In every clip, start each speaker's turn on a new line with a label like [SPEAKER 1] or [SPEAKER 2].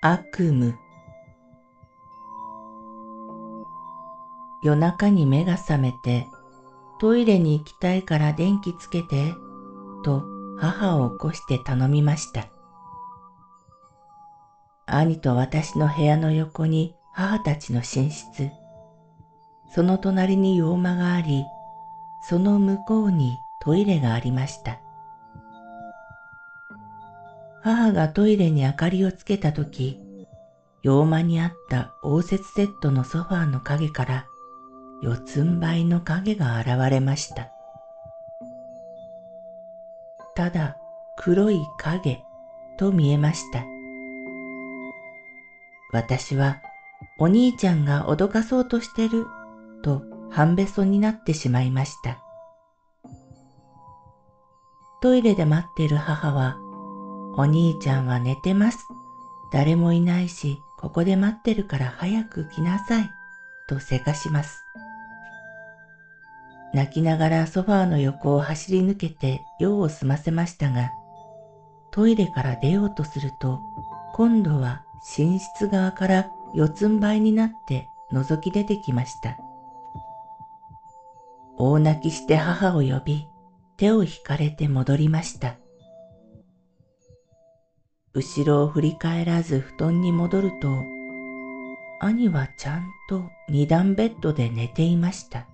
[SPEAKER 1] 悪夢夜中に目が覚めてトイレに行きたいから電気つけてと母を起こして頼みました。兄と私の部屋の横に母たちの寝室、その隣に洋間があり、その向こうにトイレがありました。母がトイレに明かりをつけたとき、洋間にあった応接セットのソファーの影から四つん這いの影が現れました。ただ黒い影と見えました。私はお兄ちゃんが脅かそうとしてると半べそになってしまいました。トイレで待っている母はお兄ちゃんは寝てます。誰もいないし、ここで待ってるから早く来なさい。とせかします。泣きながらソファーの横を走り抜けて用を済ませましたが、トイレから出ようとすると、今度は寝室側から四つん這いになって覗き出てきました。大泣きして母を呼び、手を引かれて戻りました。後ろを振り返らず布団に戻ると、兄はちゃんと二段ベッドで寝ていました。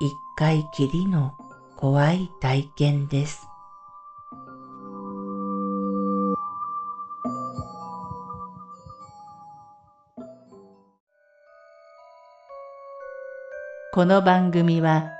[SPEAKER 1] 一回きりの怖い体験です。この番組は